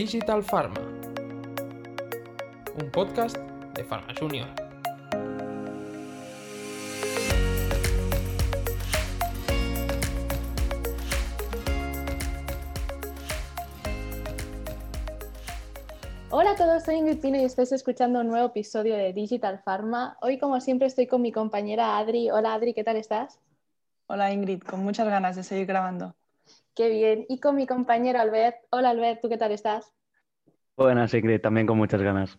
Digital Pharma, un podcast de Pharma Junior. Hola a todos, soy Ingrid Pino y estáis escuchando un nuevo episodio de Digital Pharma. Hoy, como siempre, estoy con mi compañera Adri. Hola Adri, ¿qué tal estás? Hola Ingrid, con muchas ganas de seguir grabando. Qué bien. Y con mi compañero Albert. Hola Albert, ¿tú qué tal estás? Buenas Ingrid, también con muchas ganas.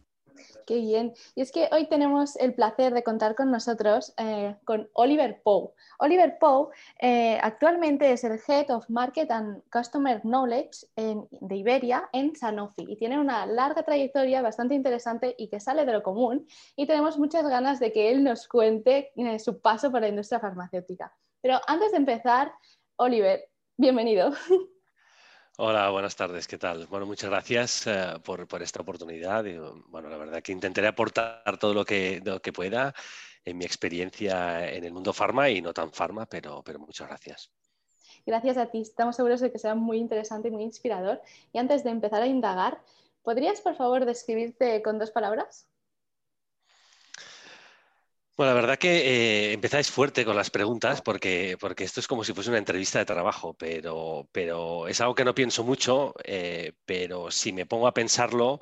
Qué bien. Y es que hoy tenemos el placer de contar con nosotros eh, con Oliver Poe. Oliver Poe eh, actualmente es el Head of Market and Customer Knowledge de Iberia en Sanofi y tiene una larga trayectoria bastante interesante y que sale de lo común y tenemos muchas ganas de que él nos cuente eh, su paso por la industria farmacéutica. Pero antes de empezar, Oliver, bienvenido. Hola, buenas tardes, ¿qué tal? Bueno, muchas gracias eh, por, esta oportunidad. bueno, la verdad que intentaré aportar todo lo que, que pueda en mi experiencia en el mundo farma y no tan farma, pero, pero muchas gracias. Gracias a ti, estamos seguros de que sea muy interesante y muy inspirador. Y antes de empezar a indagar, ¿podrías por favor describirte con dos palabras? Bueno, la verdad que eh, empezáis fuerte con las preguntas porque, esto es como si fuese una entrevista de trabajo, pero, pero es algo que no pienso mucho, eh, pero si me pongo a pensarlo,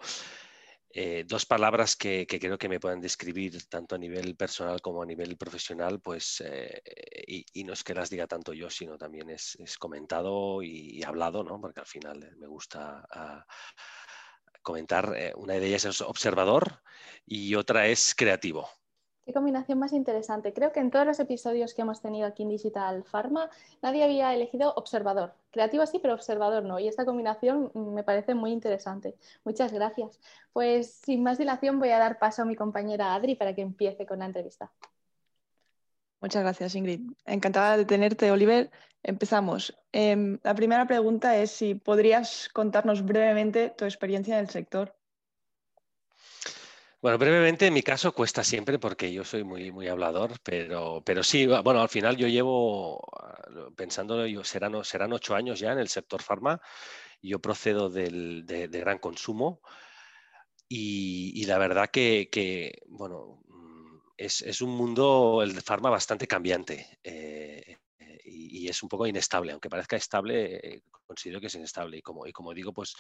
eh, dos palabras que, creo que me pueden describir tanto a nivel personal como a nivel profesional, pues, y, no es que las diga tanto yo, sino también es, comentado y, hablado, ¿no? Porque al final me gusta ah, comentar. una de ellas es observador y otra es creativo. Qué combinación más interesante. Creo que en todos los episodios que hemos tenido aquí en Digital Pharma nadie había elegido observador. Creativo sí, pero observador no. Y esta combinación me parece muy interesante. Muchas gracias. Pues sin más dilación voy a dar paso a mi compañera Adri para que empiece con la entrevista. Muchas gracias, Ingrid. Encantada de tenerte, Oliver. Empezamos. Em, la primera pregunta es si podrías contarnos brevemente tu experiencia en el sector. Bueno, brevemente, en mi caso cuesta siempre porque yo soy muy, muy hablador, pero, pero sí, bueno, al final yo llevo, ah, pensando, yo, serán, serán ocho años ya en el sector farma, yo procedo del, de, gran consumo y, la verdad que, bueno, mm, es, un mundo, el de farma, bastante cambiante. Eh, y, es un poco inestable, aunque parezca estable, eh, considero que es inestable. Y como, y como digo, pues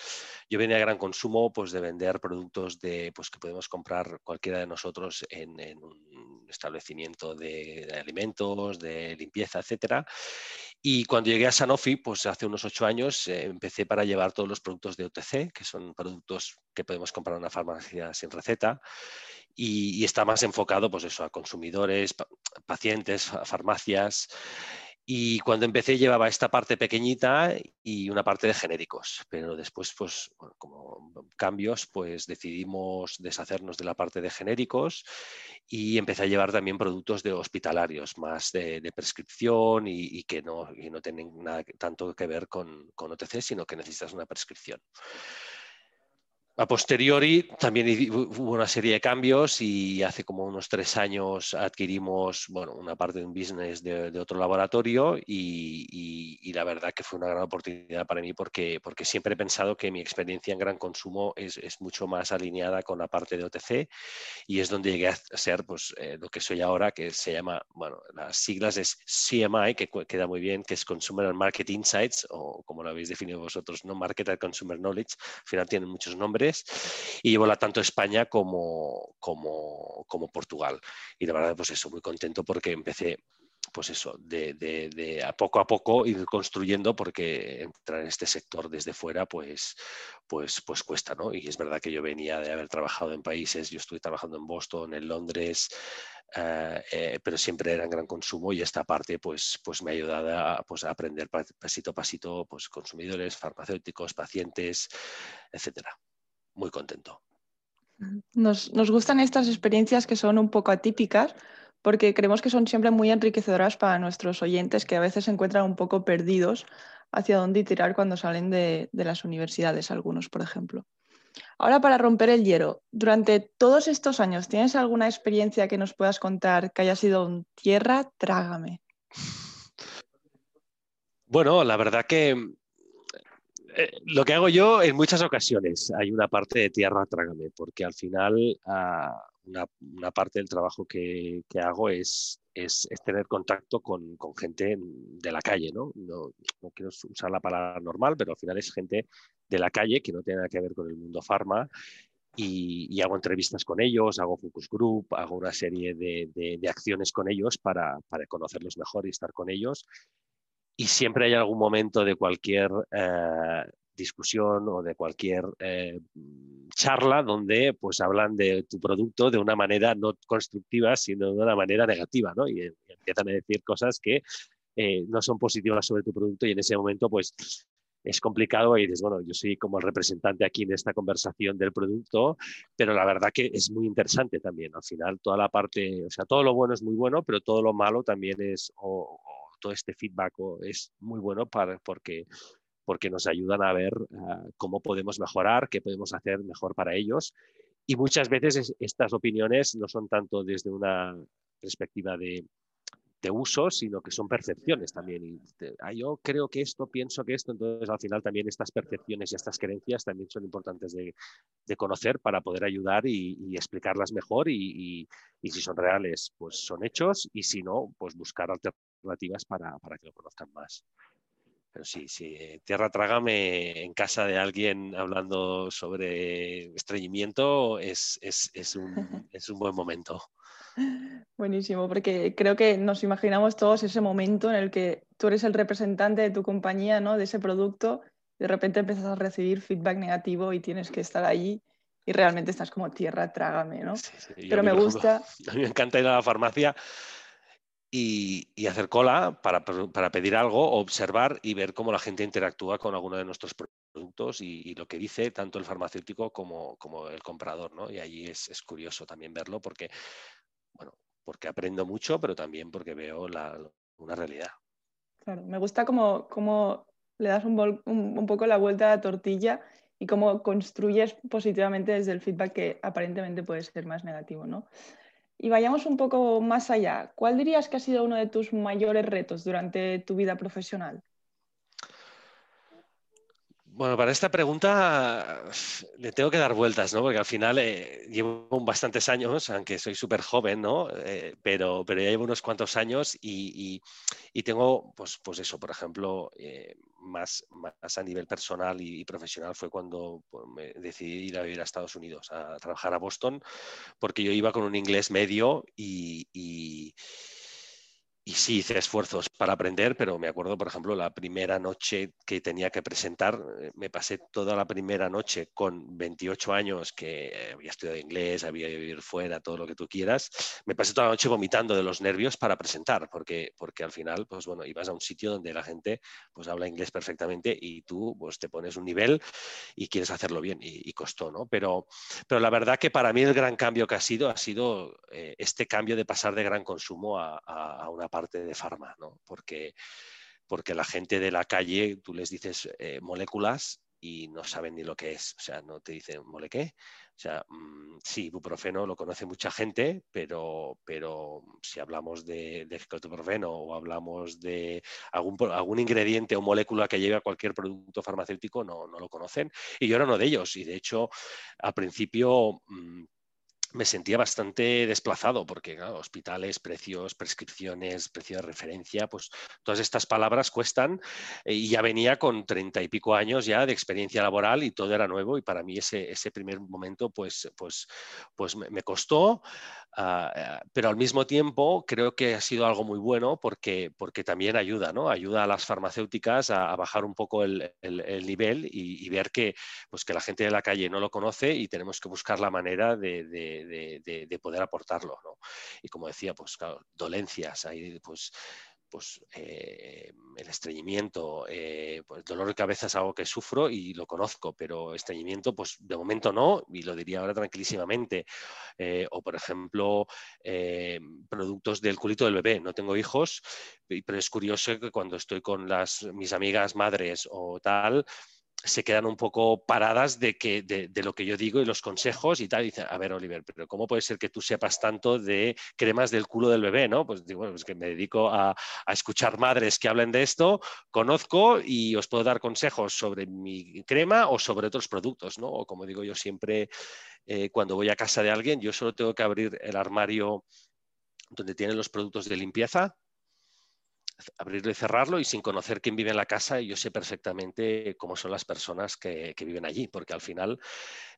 yo venía a gran consumo pues, de vender productos de, pues, que podemos comprar cualquiera de nosotros en, un establecimiento de, alimentos, de limpieza, etcétera. Y cuando llegué a Sanofi, pues hace unos ocho años, eh, empecé para llevar todos los productos de OTC, que son productos que podemos comprar en una farmacia sin receta. Y, está más enfocado pues eso, a consumidores, pacientes, farmacias. Y cuando empecé llevaba esta parte pequeñita y una parte de genéricos, pero después, pues, como cambios, pues decidimos deshacernos de la parte de genéricos y empecé a llevar también productos de hospitalarios, más de, prescripción y, que no, no tienen nada tanto que ver con, con OTC, sino que necesitas una prescripción. A posteriori también hubo una serie de cambios y hace como unos tres años adquirimos bueno, una parte de un business de, otro laboratorio y, la verdad que fue una gran oportunidad para mí porque, porque siempre he pensado que mi experiencia en gran consumo es, es mucho más alineada con la parte de OTC y es donde llegué a ser pues, eh, lo que soy ahora, que se llama, bueno, las siglas es CMI, que queda muy bien, que es Consumer and Market Insights o como lo habéis definido vosotros, no Market and Consumer Knowledge, al final tienen muchos nombres y llevo la tanto España como, como, como Portugal. Y la verdad, pues eso, muy contento porque empecé pues eso, de, de, a poco a poco ir construyendo, porque entrar en este sector desde fuera, pues, pues, pues cuesta, ¿no? Y es verdad que yo venía de haber trabajado en países, yo estuve trabajando en Boston, en Londres, eh, eh, pero siempre era en gran consumo y esta parte, pues, pues me ha ayudado a, pues, aprender pasito a pasito, pues consumidores, farmacéuticos, pacientes, etcétera muy contento. Nos, gustan estas experiencias que son un poco atípicas porque creemos que son siempre muy enriquecedoras para nuestros oyentes que a veces se encuentran un poco perdidos hacia dónde tirar cuando salen de, las universidades, algunos, por ejemplo. Ahora, para romper el hielo, durante todos estos años, ¿tienes alguna experiencia que nos puedas contar que haya sido un tierra? Trágame. Bueno, la verdad que Eh, lo que hago yo en muchas ocasiones, hay una parte de tierra trágame, porque al final ah, una, parte del trabajo que, hago es, es, tener contacto con, gente de la calle, ¿no? ¿no? quiero usar la palabra normal, pero al final es gente de la calle que no tiene nada que ver con el mundo farma y, hago entrevistas con ellos, hago focus group, hago una serie de, acciones con ellos para, para, conocerlos mejor y estar con ellos. Y siempre hay algún momento de cualquier eh, discusión o de cualquier eh, charla donde pues hablan de tu producto de una manera no constructiva, sino de una manera negativa, ¿no? Y, empiezan a decir cosas que eh, no son positivas sobre tu producto y en ese momento pues es complicado y dices, bueno, yo soy como el representante aquí en esta conversación del producto, pero la verdad que es muy interesante también. Al final, toda la parte, o sea, todo lo bueno es muy bueno, pero todo lo malo también es, todo este feedback es muy bueno para, porque porque nos ayudan a ver ah, cómo podemos mejorar, qué podemos hacer mejor para ellos. Y muchas veces estas opiniones no son tanto desde una perspectiva de, uso, sino que son percepciones también. Y ah, yo creo que esto, pienso que esto, entonces al final también estas percepciones y estas creencias también son importantes de, conocer para poder ayudar y, explicarlas mejor y, si son reales, pues son hechos y si no, pues buscar alternativas para, para que lo conozcan más. Pero sí, sí, eh, Tierra Trágame en casa de alguien hablando sobre estreñimiento es, es, un, es un buen momento. Buenísimo, porque creo que nos imaginamos todos ese momento en el que tú eres el representante de tu compañía, ¿no? de ese producto, y de repente empiezas a recibir feedback negativo y tienes que estar allí y realmente estás como tierra, trágame, ¿no? Pero me gusta. A mí me encanta ir a la farmacia y, hacer cola para, pedir algo, observar y ver cómo la gente interactúa con alguno de nuestros productos y, lo que dice tanto el farmacéutico como, el comprador. ¿no? Y allí es, curioso también verlo porque, bueno, porque aprendo mucho, pero también porque veo una realidad. Claro, me gusta cómo, le das un, un, poco la vuelta a la tortilla y cómo construyes positivamente desde el feedback que aparentemente puede ser más negativo, ¿no? Y vayamos un poco más allá. ¿Cuál dirías que ha sido uno de tus mayores retos durante tu vida profesional? Bueno, para esta pregunta le tengo que dar vueltas, ¿no? Porque al final eh, llevo bastantes años, aunque soy súper joven, ¿no? Eh, pero, pero ya llevo unos cuantos años y, tengo, pues, pues eso, por ejemplo, eh, más, más, a nivel personal y, profesional fue cuando pues, me decidí ir a vivir a Estados Unidos, a, trabajar a Boston, porque yo iba con un inglés medio y y sí hice esfuerzos para aprender, pero me acuerdo, por ejemplo, la primera noche que tenía que presentar, eh, me pasé toda la primera noche con 28 años, que había estudiado inglés, había vivido fuera, todo lo que tú quieras, me pasé toda la noche vomitando de los nervios para presentar, porque, porque al final, pues bueno, ibas a un sitio donde la gente pues habla inglés perfectamente y tú pues te pones un nivel y quieres hacerlo bien y, costó, ¿no? Pero, pero la verdad que para mí el gran cambio que ha sido ha sido eh, este cambio de pasar de gran consumo a, a una parte de farma, ¿no? Porque, porque la gente de la calle, tú les dices eh, moléculas y no saben ni lo que es, o sea, no te dicen mole qué. O sea, mm, sí, ibuprofeno lo conoce mucha gente, pero, pero si hablamos de, de o hablamos de algún, algún ingrediente o molécula que lleve a cualquier producto farmacéutico, no, no, lo conocen. Y yo era uno de ellos. Y de hecho, al principio... Mm, me sentía bastante desplazado porque hospitales, precios, prescripciones, precio de referencia, pues todas estas palabras cuestan eh, y ya venía con treinta y pico años ya de experiencia laboral y todo era nuevo y para mí ese, ese primer momento pues, pues, pues me, costó, ah, ah, pero al mismo tiempo creo que ha sido algo muy bueno porque, porque también ayuda, ¿no? Ayuda a las farmacéuticas a, bajar un poco el, el, nivel y, ver que, pues que la gente de la calle no lo conoce y tenemos que buscar la manera de de, poder aportarlo. ¿no? Y como decía, pues claro, dolencias, hay pues pues eh, el estreñimiento, eh, pues dolor de cabeza es algo que sufro y lo conozco, pero estreñimiento, pues de momento no, y lo diría ahora tranquilísimamente. Eh, o por ejemplo, productos del culito del bebé. No tengo hijos, pero es curioso que cuando estoy con las, mis amigas madres o tal, se quedan un poco paradas de, que, de, lo que yo digo y los consejos y tal. Y dicen, a ver, Oliver, pero ¿cómo puede ser que tú sepas tanto de cremas del culo del bebé? ¿no? Pues digo, pues que me dedico a, escuchar madres que hablen de esto, conozco y os puedo dar consejos sobre mi crema o sobre otros productos, ¿no? O como digo yo siempre, eh, cuando voy a casa de alguien, yo solo tengo que abrir el armario donde tienen los productos de limpieza abrirlo y cerrarlo y sin conocer quién vive en la casa, yo sé perfectamente cómo son las personas que, viven allí, porque al final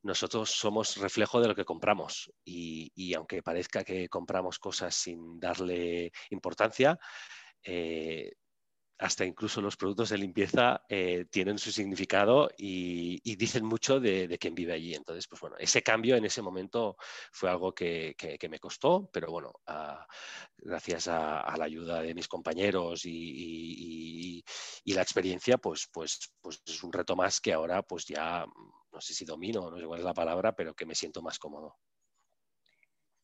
nosotros somos reflejo de lo que compramos. Y, aunque parezca que compramos cosas sin darle importancia, eh, hasta incluso los productos de limpieza eh, tienen su significado y, dicen mucho de, de, quien vive allí. Entonces, pues bueno, ese cambio en ese momento fue algo que, me costó, pero bueno, gracias a, la ayuda de mis compañeros y, la experiencia, pues, pues, pues es un reto más que ahora pues ya, no sé si domino, no sé cuál es la palabra, pero que me siento más cómodo.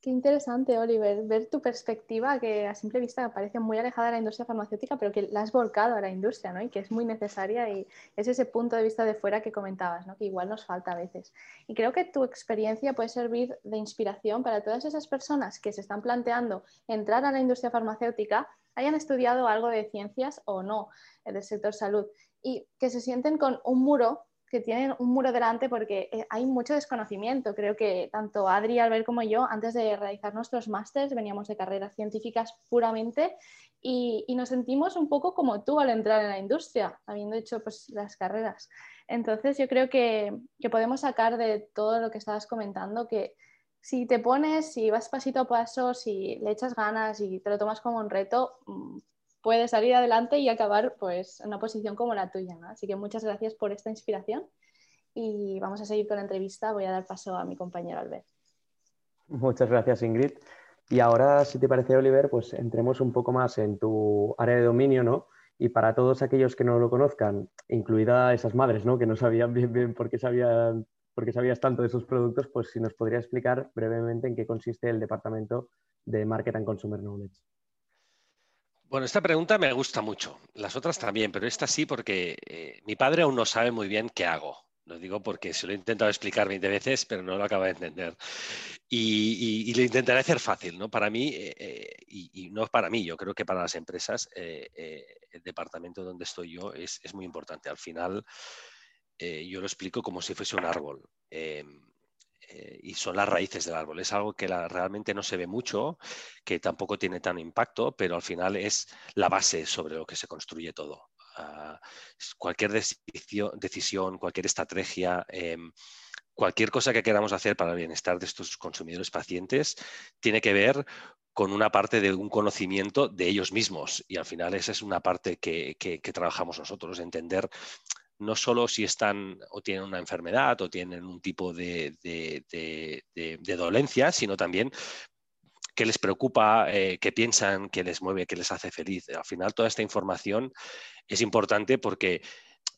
Qué interesante, Oliver, ver tu perspectiva que a simple vista parece muy alejada de la industria farmacéutica, pero que la has volcado a la industria, ¿no? Y que es muy necesaria y es ese punto de vista de fuera que comentabas, ¿no? Que igual nos falta a veces. Y creo que tu experiencia puede servir de inspiración para todas esas personas que se están planteando entrar a la industria farmacéutica, hayan estudiado algo de ciencias o no, del sector salud, y que se sienten con un muro que tienen un muro delante porque eh, hay mucho desconocimiento. Creo que tanto Adri, Albert como yo, antes de realizar nuestros másters, veníamos de carreras científicas puramente y, nos sentimos un poco como tú al entrar en la industria, habiendo hecho pues, las carreras. Entonces, yo creo que, que podemos sacar de todo lo que estabas comentando que si te pones, si vas pasito a paso, si le echas ganas y te lo tomas como un reto, mm, puede salir adelante y acabar pues, en una posición como la tuya. Así que muchas gracias por esta inspiración y vamos a seguir con la entrevista. Voy a dar paso a mi compañero Albert. Muchas gracias, Ingrid. Y ahora, si te parece, Oliver, pues entremos un poco más en tu área de dominio, ¿no? Y para todos aquellos que no lo conozcan, incluida esas madres, ¿no? Que no sabían bien bien por qué sabían por qué sabías tanto de sus productos, pues si nos podría explicar brevemente en qué consiste el departamento de Market and Consumer Knowledge. Bueno, esta pregunta me gusta mucho. Las otras también, pero esta sí porque eh, mi padre aún no sabe muy bien qué hago. Lo digo porque se lo he intentado explicar 20 veces, pero no lo acaba de entender. Y, lo intentaré hacer fácil, ¿no? Para mí, eh, eh, y, no para mí, yo creo que para las empresas, el departamento donde estoy yo es, es muy importante. Al final, yo lo explico como si fuese un árbol. Eh, y son las raíces del árbol. Es algo que realmente no se ve mucho, que tampoco tiene tan impacto, pero al final es la base sobre lo que se construye todo. Ah, cualquier decisión, cualquier estrategia, em, cualquier cosa que queramos hacer para el bienestar de estos consumidores pacientes tiene que ver con una parte de un conocimiento de ellos mismos. Y al final esa es una parte que, que trabajamos nosotros, entender no solo si están o tienen una enfermedad o tienen un tipo de, dolencia, sino también qué les preocupa, eh, qué piensan, qué les mueve, qué les hace feliz. Al final, toda esta información es importante porque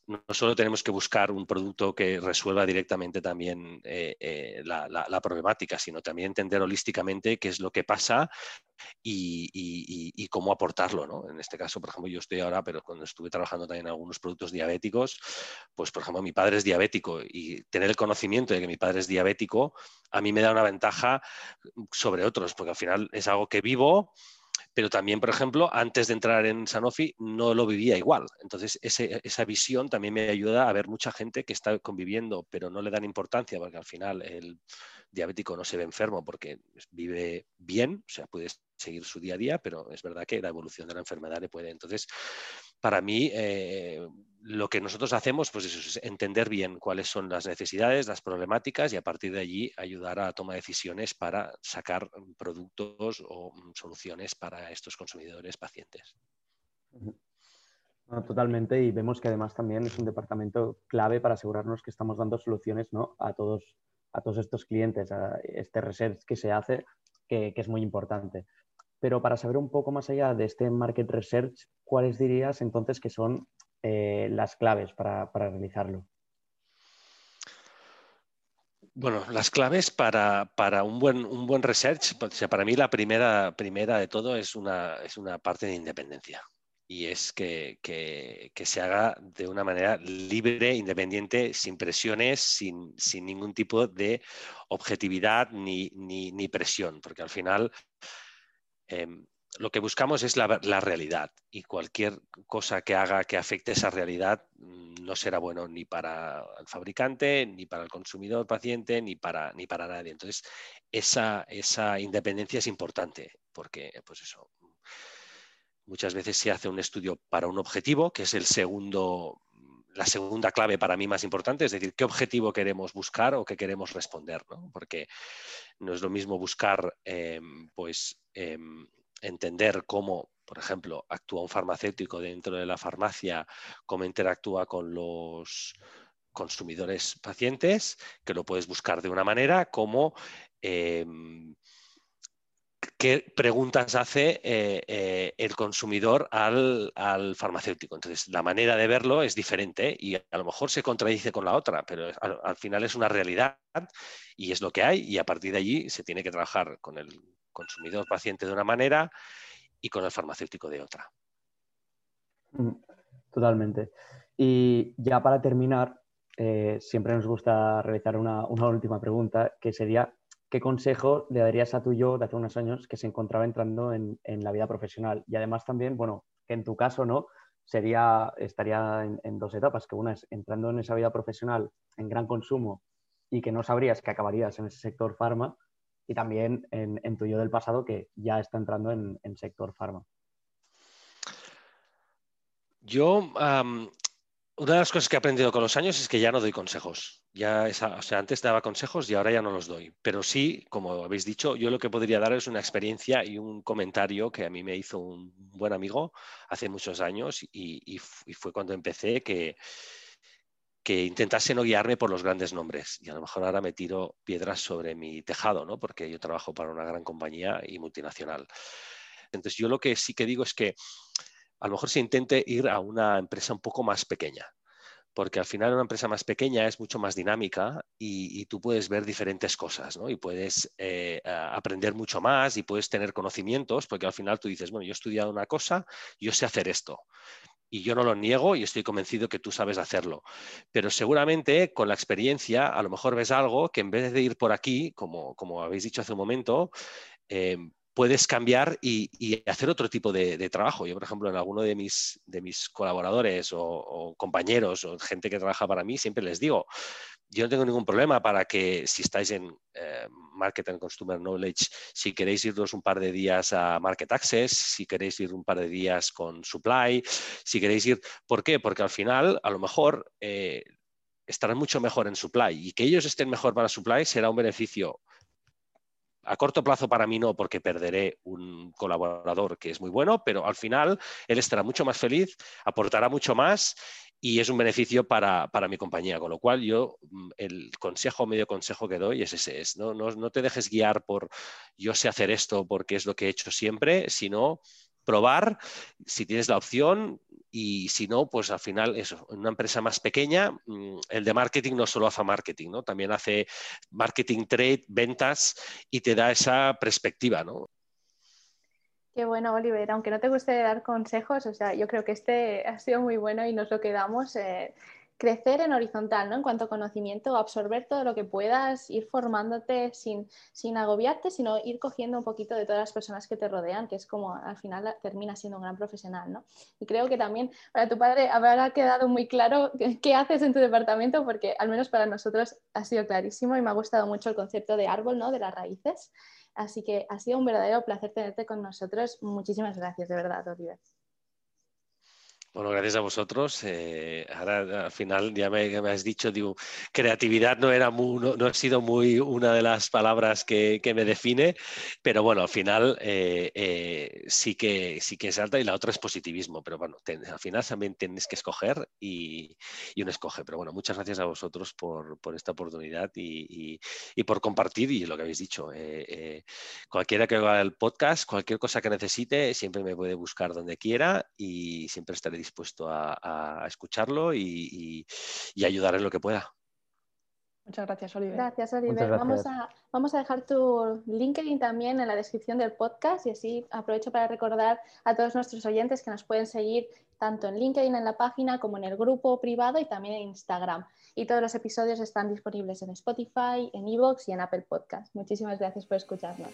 no solo tenemos que buscar un producto que resuelva directamente también eh, eh, la, problemática, sino también entender holísticamente qué es lo que pasa y, cómo aportarlo. ¿no? En este caso, por ejemplo, yo estoy ahora, pero cuando estuve trabajando también en algunos productos diabéticos, pues por ejemplo, mi padre es diabético y tener el conocimiento de que mi padre es diabético a mí me da una ventaja sobre otros, porque al final es algo que vivo pero también, por ejemplo, antes de entrar en Sanofi no lo vivía igual. Entonces, esa visión también me ayuda a ver mucha gente que está conviviendo, pero no le dan importancia, porque al final el diabético no se ve enfermo porque vive bien, o sea, puede seguir su día a día, pero es verdad que la evolución de la enfermedad le puede. Entonces, para mí, eh, lo que nosotros hacemos pues es entender bien cuáles son las necesidades, las problemáticas y a partir de allí ayudar a tomar decisiones para sacar productos o soluciones para estos consumidores pacientes. totalmente, y vemos que además también es un departamento clave para asegurarnos que estamos dando soluciones a, todos, a todos estos clientes, a este research que se hace, que es muy importante. Pero para saber un poco más allá de este market research, ¿cuáles dirías entonces que son eh, las claves para, realizarlo? Bueno, las claves para, un, buen, un buen research, para mí la primera, primera de todo es una, es una parte de independencia. y es que, se haga de una manera libre, independiente, sin presiones, sin, ningún tipo de objetividad ni, presión, porque al final em, lo que buscamos es la, realidad y cualquier cosa que haga que afecte esa realidad mm, no será bueno ni para el fabricante, ni para el consumidor paciente, ni para, ni para nadie. Entonces, esa, esa independencia es importante porque, pues eso, Muchas veces se hace un estudio para un objetivo, que es el segundo, la segunda clave para mí más importante, es decir, qué objetivo queremos buscar o qué queremos responder, porque no es lo mismo buscar em, pues, em, entender cómo, por ejemplo, actúa un farmacéutico dentro de la farmacia, cómo interactúa con los consumidores pacientes, que lo puedes buscar de una manera, como em, qué preguntas hace eh, eh, el consumidor al, farmacéutico. Entonces, la manera de verlo es diferente y a lo mejor se contradice con la otra, pero al, final es una realidad y es lo que hay y a partir de allí se tiene que trabajar con el consumidor paciente de una manera y con el farmacéutico de otra. Mm, totalmente. Y ya para terminar, eh, siempre nos gusta realizar una, última pregunta, que sería, ¿qué consejo le darías a tu yo de hace unos años que se encontraba entrando en, la vida profesional? Y además también, bueno, que en tu caso, ¿no? Sería, estaría en, dos etapas, que una es entrando en esa vida profesional en gran consumo y que no sabrías que acabarías en ese sector farma, y también en, tu yo del pasado que ya está entrando en, sector farma. Yo, una de las cosas que he aprendido con los años es que ya no doy consejos. Ya o sea, antes daba consejos y ahora ya no los doy. Pero sí, como habéis dicho, yo lo que podría dar es una experiencia y un comentario que a mí me hizo un buen amigo hace muchos años y, fue cuando empecé que, que intentase no guiarme por los grandes nombres. Y a lo mejor ahora me tiro piedras sobre mi tejado, ¿no? porque yo trabajo para una gran compañía y multinacional. Entonces, yo lo que sí que digo es que a lo mejor se intente ir a una empresa un poco más pequeña, porque al final una empresa más pequeña es mucho más dinámica y, tú puedes ver diferentes cosas, ¿no? Y puedes eh, aprender mucho más y puedes tener conocimientos, porque al final tú dices, bueno, yo he estudiado una cosa, yo sé hacer esto. Y yo no lo niego y estoy convencido que tú sabes hacerlo. Pero seguramente con la experiencia a lo mejor ves algo que en vez de ir por aquí, como, como habéis dicho hace un momento, eh, puedes cambiar y, hacer otro tipo de, trabajo. Yo, por ejemplo, en alguno de mis, de mis colaboradores o, compañeros o gente que trabaja para mí, siempre les digo, yo no tengo ningún problema para que si estáis en eh, Market and Consumer Knowledge, si queréis iros un par de días a Market Access, si queréis ir un par de días con Supply, si queréis ir... ¿Por qué? Porque al final, a lo mejor... Eh, estarán mucho mejor en supply y que ellos estén mejor para supply será un beneficio a corto plazo para mí no, porque perderé un colaborador que es muy bueno, pero al final él estará mucho más feliz, aportará mucho más y es un beneficio para, mi compañía. Con lo cual yo mm, el consejo, medio consejo que doy es ese, es ¿no? No, no te dejes guiar por yo sé hacer esto porque es lo que he hecho siempre, sino probar si tienes la opción y si no, pues al final eso, en una empresa más pequeña, mm, el de marketing no solo hace marketing, ¿no? También hace marketing trade, ventas y te da esa perspectiva, ¿no? Qué bueno, Oliver. Aunque no te guste dar consejos, o sea, yo creo que este ha sido muy bueno y nos lo quedamos. Eh, crecer en horizontal, ¿no? En cuanto a conocimiento, absorber todo lo que puedas, ir formándote sin, sin agobiarte, sino ir cogiendo un poquito de todas las personas que te rodean, que es como al final termina siendo un gran profesional, ¿no? Y creo que también para tu padre habrá quedado muy claro qué haces en tu departamento, porque al menos para nosotros ha sido clarísimo y me ha gustado mucho el concepto de árbol, ¿no? De las raíces. Así que ha sido un verdadero placer tenerte con nosotros. Muchísimas gracias, de verdad, Oliver. Bueno, gracias a vosotros. Eh, ahora al final ya me, has dicho, digo, creatividad no, era no, ha sido muy una de las palabras que, me define, pero bueno, al final eh, eh, sí, que, sí que es alta y la otra es positivismo, pero bueno, al final también tienes que escoger y, uno escoge. Pero bueno, muchas gracias a vosotros por, esta oportunidad y, por compartir y lo que habéis dicho. cualquiera que haga el podcast, cualquier cosa que necesite, siempre me puede buscar donde quiera y siempre estaré dispuesto a, escucharlo y, ayudar en lo que pueda. Muchas gracias, Oliver. Gracias, Oliver. Muchas Vamos, gracias. a, vamos a dejar tu LinkedIn también en la descripción del podcast y así aprovecho para recordar a todos nuestros oyentes que nos pueden seguir tanto en LinkedIn en la página como en el grupo privado y también en Instagram. Y todos los episodios están disponibles en Spotify, en Evox y en Apple Podcast. Muchísimas gracias por escucharnos.